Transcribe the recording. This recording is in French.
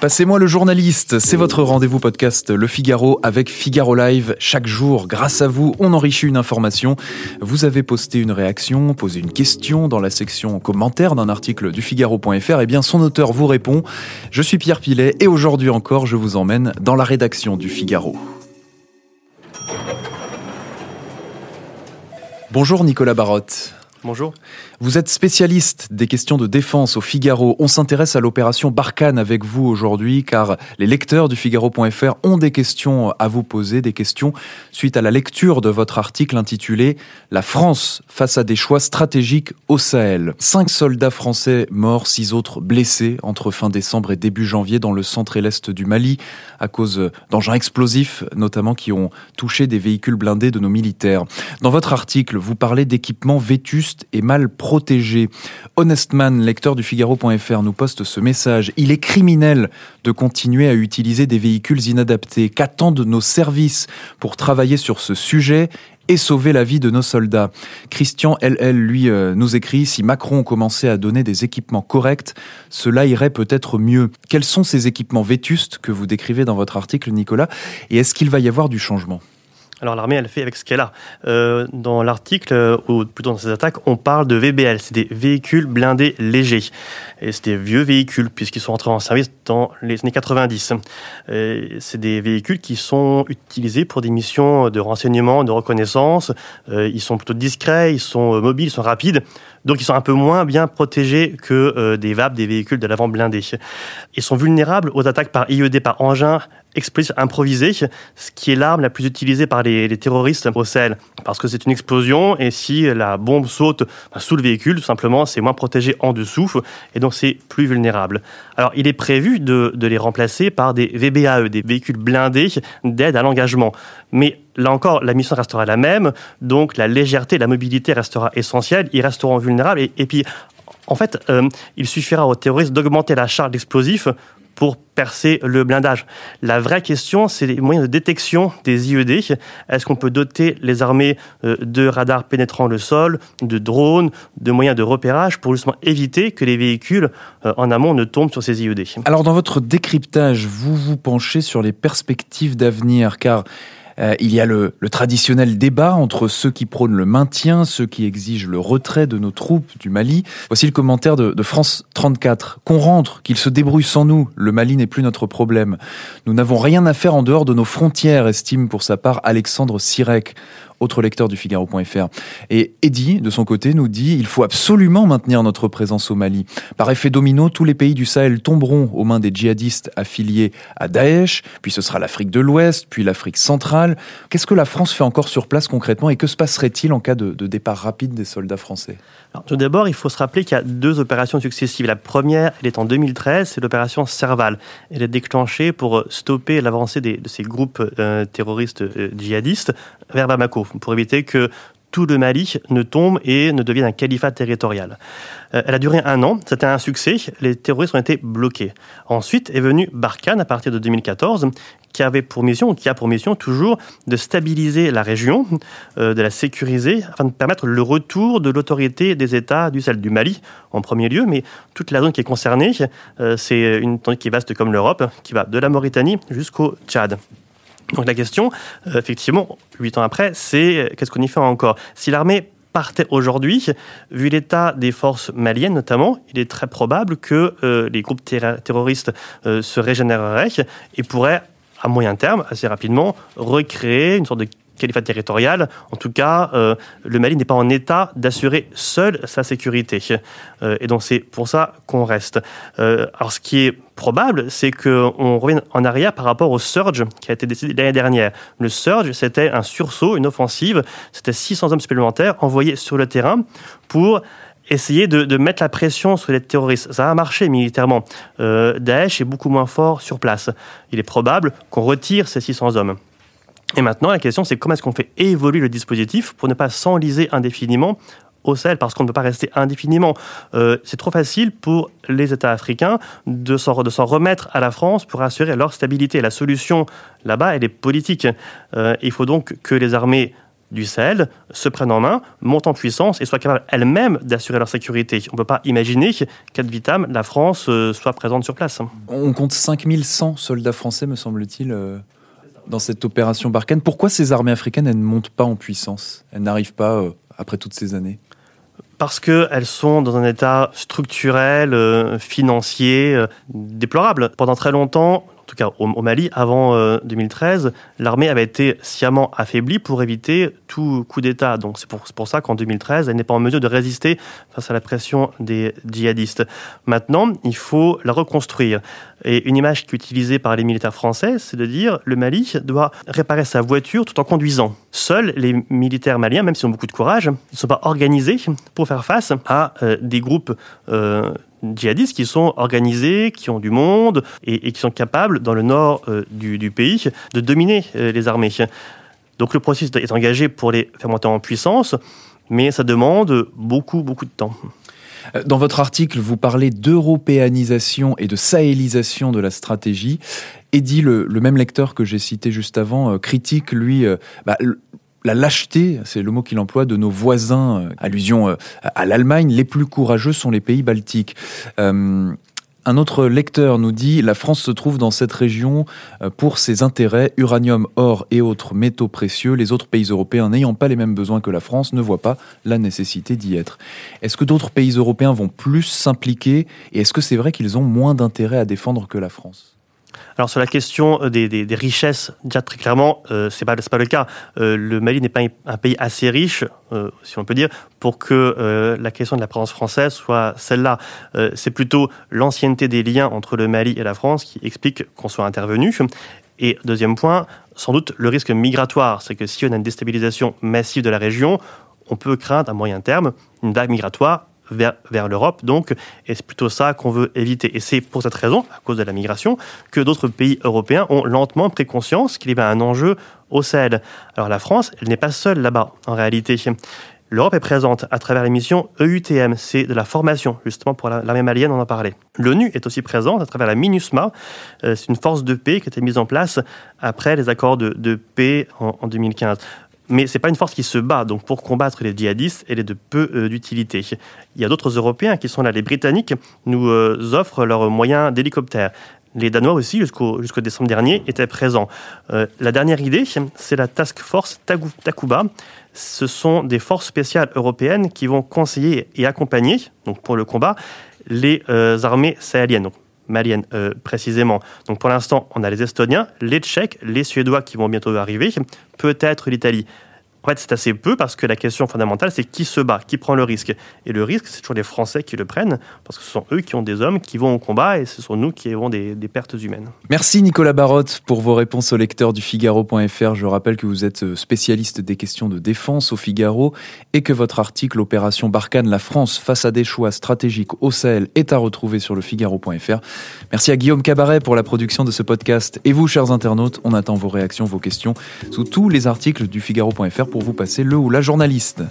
Passez-moi le journaliste, c'est votre rendez-vous podcast Le Figaro avec Figaro Live. Chaque jour, grâce à vous, on enrichit une information. Vous avez posté une réaction, posé une question dans la section commentaires d'un article du Figaro.fr. Eh bien, son auteur vous répond. Je suis Pierre Pilet et aujourd'hui encore, je vous emmène dans la rédaction du Figaro. Bonjour Nicolas Barotte. Bonjour. Vous êtes spécialiste des questions de défense au Figaro. On s'intéresse à l'opération Barkhane avec vous aujourd'hui car les lecteurs du Figaro.fr ont des questions à vous poser, des questions suite à la lecture de votre article intitulé La France face à des choix stratégiques au Sahel. Cinq soldats français morts, six autres blessés entre fin décembre et début janvier dans le centre et l'est du Mali à cause d'engins explosifs notamment qui ont touché des véhicules blindés de nos militaires. Dans votre article, vous parlez d'équipements vétustes et mal Honestman, lecteur du Figaro.fr, nous poste ce message. Il est criminel de continuer à utiliser des véhicules inadaptés. Qu'attendent nos services pour travailler sur ce sujet et sauver la vie de nos soldats. Christian LL, lui, euh, nous écrit, si Macron commençait à donner des équipements corrects, cela irait peut-être mieux. Quels sont ces équipements vétustes que vous décrivez dans votre article, Nicolas, et est-ce qu'il va y avoir du changement? Alors l'armée, elle fait avec ce qu'elle a. Euh, dans l'article, euh, ou plutôt dans ces attaques, on parle de VBL, c'est des véhicules blindés légers. Et c'est des vieux véhicules, puisqu'ils sont entrés en service dans les années 90. C'est des véhicules qui sont utilisés pour des missions de renseignement, de reconnaissance. Euh, ils sont plutôt discrets, ils sont euh, mobiles, ils sont rapides. Donc ils sont un peu moins bien protégés que euh, des VAP, des véhicules de l'avant blindés. Ils sont vulnérables aux attaques par IED, par engin explosif improvisé, ce qui est l'arme la plus utilisée par les, terroristes au Sahel. Parce que c'est une explosion et si la bombe saute sous le véhicule, tout simplement, c'est moins protégé en dessous et donc c'est plus vulnérable. Alors il est prévu de, les remplacer par des VBAE, des véhicules blindés d'aide à l'engagement. Mais là encore, la mission restera la même, donc la légèreté, la mobilité restera essentielle, ils resteront vulnérables, et, puis en fait, euh, il suffira aux terroristes d'augmenter la charge d'explosifs pour percer le blindage. La vraie question, c'est les moyens de détection des IED. Est-ce qu'on peut doter les armées euh, de radars pénétrant le sol, de drones, de moyens de repérage pour justement éviter que les véhicules euh, en amont ne tombent sur ces IED Alors dans votre décryptage, vous vous penchez sur les perspectives d'avenir, car euh, il y a le, traditionnel débat entre ceux qui prônent le maintien, ceux qui exigent le retrait de nos troupes du Mali. Voici le commentaire de, de France 34. Qu'on rentre, qu'ils se débrouillent sans nous, le Mali n'est plus notre problème. Nous n'avons rien à faire en dehors de nos frontières, estime pour sa part Alexandre Sirek autre lecteur du Figaro.fr. Et Eddy, de son côté, nous dit il faut absolument maintenir notre présence au Mali. Par effet domino, tous les pays du Sahel tomberont aux mains des djihadistes affiliés à Daesh, puis ce sera l'Afrique de l'Ouest, puis l'Afrique centrale. Qu'est-ce que la France fait encore sur place concrètement et que se passerait-il en cas de, départ rapide des soldats français? Tout d'abord, il faut se rappeler qu'il y a deux opérations successives. La première, elle est en 2013, c'est l'opération Serval. Elle est déclenchée pour stopper l'avancée de ces groupes euh, terroristes euh, djihadistes vers Bamako pour éviter que tout le Mali ne tombe et ne devienne un califat territorial. Euh, elle a duré un an, c'était un succès, les terroristes ont été bloqués. Ensuite est venu Barkhane à partir de 2014, qui avait pour mission, qui a pour mission toujours de stabiliser la région, euh, de la sécuriser, afin de permettre le retour de l'autorité des États du Sahel, du Mali en premier lieu, mais toute la zone qui est concernée, euh, c'est une zone qui est vaste comme l'Europe, qui va de la Mauritanie jusqu'au Tchad. Donc la question, euh, effectivement, huit ans après, c'est euh, qu'est-ce qu'on y fait encore? Si l'armée partait aujourd'hui, vu l'état des forces maliennes notamment, il est très probable que euh, les groupes terroristes se régénéreraient et pourraient, à moyen terme, assez rapidement, recréer une sorte de califat territorial. En tout cas, euh, le Mali n'est pas en état d'assurer seul sa sécurité. Euh, et donc c'est pour ça qu'on reste. Euh, alors ce qui est probable, c'est qu'on revienne en arrière par rapport au surge qui a été décidé l'année dernière. Le surge, c'était un sursaut, une offensive. C'était 600 hommes supplémentaires envoyés sur le terrain pour essayer de, mettre la pression sur les terroristes. Ça a marché militairement. Daesh est beaucoup moins fort sur place. Il est probable qu'on retire ces 600 hommes. Et maintenant, la question, c'est comment est-ce qu'on fait évoluer le dispositif pour ne pas s'enliser indéfiniment au Sahel, parce qu'on ne peut pas rester indéfiniment. Euh, c'est trop facile pour les États africains de s'en, remettre à la France pour assurer leur stabilité. La solution là-bas, elle est politique. Euh, il faut donc que les armées du Sahel se prennent en main, montent en puissance et soient capables elles-mêmes d'assurer leur sécurité. On ne peut pas imaginer qu'à vitam, la France euh, soit présente sur place. On compte 5100 soldats français, me semble-t-il, dans cette opération Barkhane. Pourquoi ces armées africaines, ne montent pas en puissance? Elles n'arrivent pas euh, après toutes ces années? Parce qu'elles sont dans un état structurel, financier, déplorable. Pendant très longtemps, tout cas au, Mali, avant 2013, euh, l'armée avait été sciemment affaiblie pour éviter tout coup d'État. Donc c'est pour, pour, ça qu'en 2013, elle n'est pas en mesure de résister face à la pression des djihadistes. Maintenant, il faut la reconstruire. Et une image qui est utilisée par les militaires français, c'est de dire le Mali doit réparer sa voiture tout en conduisant. Seuls les militaires maliens, même s'ils ont beaucoup de courage, ne sont pas organisés pour faire face à euh, des groupes euh, djihadistes qui sont organisés, qui ont du monde et, qui sont capables, dans le nord euh, du, pays, de dominer euh, les armées. Donc le processus est engagé pour les faire monter en puissance, mais ça demande beaucoup, beaucoup de temps. Euh, dans votre article, vous parlez d'européanisation et de sahélisation de la stratégie. Eddie, le, le même lecteur que j'ai cité juste avant, critique, lui, bah, la lâcheté, c'est le mot qu'il emploie, de nos voisins, euh, allusion euh, à l'Allemagne, les plus courageux sont les pays baltiques. Euh, un autre lecteur nous dit La France se trouve dans cette région pour ses intérêts, uranium, or et autres métaux précieux. Les autres pays européens n'ayant pas les mêmes besoins que la France ne voient pas la nécessité d'y être. Est-ce que d'autres pays européens vont plus s'impliquer et est-ce que c'est vrai qu'ils ont moins d'intérêt à défendre que la France? Alors sur la question euh, des, richesses, déjà très clairement, euh, c'est pas pas le cas. Euh, le Mali n'est pas un pays assez riche, si on peut dire, pour que la question de la présence française soit celle-là. c'est plutôt l'ancienneté des liens entre le Mali et la France qui explique qu'on soit intervenu. Et deuxième point, sans doute le risque migratoire, c'est que si on a une déstabilisation massive de la région, on peut craindre à moyen terme une vague migratoire vers, l'Europe. Donc, et c'est plutôt ça qu'on veut éviter. Et c'est pour cette raison, à cause de la migration, que d'autres pays européens ont lentement pris conscience qu'il y avait un enjeu au Sahel. Alors la France, elle n'est pas seule là-bas, en réalité. L'Europe est présente à travers les missions EUTM, c'est de la formation, justement pour l'armée malienne, on en parlait. L'ONU est aussi présente à travers la MINUSMA, euh, c'est une force de paix qui a été mise en place après les accords de, paix en, en 2015 mais c'est pas une force qui se bat. Donc pour combattre les djihadistes, elle est de peu euh, d'utilité. Il y a d'autres Européens qui sont là. Les Britanniques nous euh, offrent leurs moyens d'hélicoptère. Les Danois aussi, jusqu'au décembre dernier, étaient présents. Euh, la dernière idée, c'est la Task Force Takuba. Ce sont des forces spéciales européennes qui vont conseiller et accompagner, donc pour le combat, les armées sahéliennes malienne euh, précisément. Donc pour l'instant, on a les Estoniens, les Tchèques, les Suédois qui vont bientôt arriver, peut-être l'Italie. En fait, c'est assez peu parce que la question fondamentale, c'est qui se bat, qui prend le risque. Et le risque, c'est toujours les Français qui le prennent, parce que ce sont eux qui ont des hommes qui vont au combat et ce sont nous qui avons des, pertes humaines. Merci Nicolas Barotte pour vos réponses au lecteur du Figaro.fr. Je rappelle que vous êtes spécialiste des questions de défense au Figaro et que votre article Opération Barkhane, la France face à des choix stratégiques au Sahel est à retrouver sur le Figaro.fr. Merci à Guillaume Cabaret pour la production de ce podcast. Et vous, chers internautes, on attend vos réactions, vos questions sous tous les articles du Figaro.fr pour vous passer le ou la journaliste.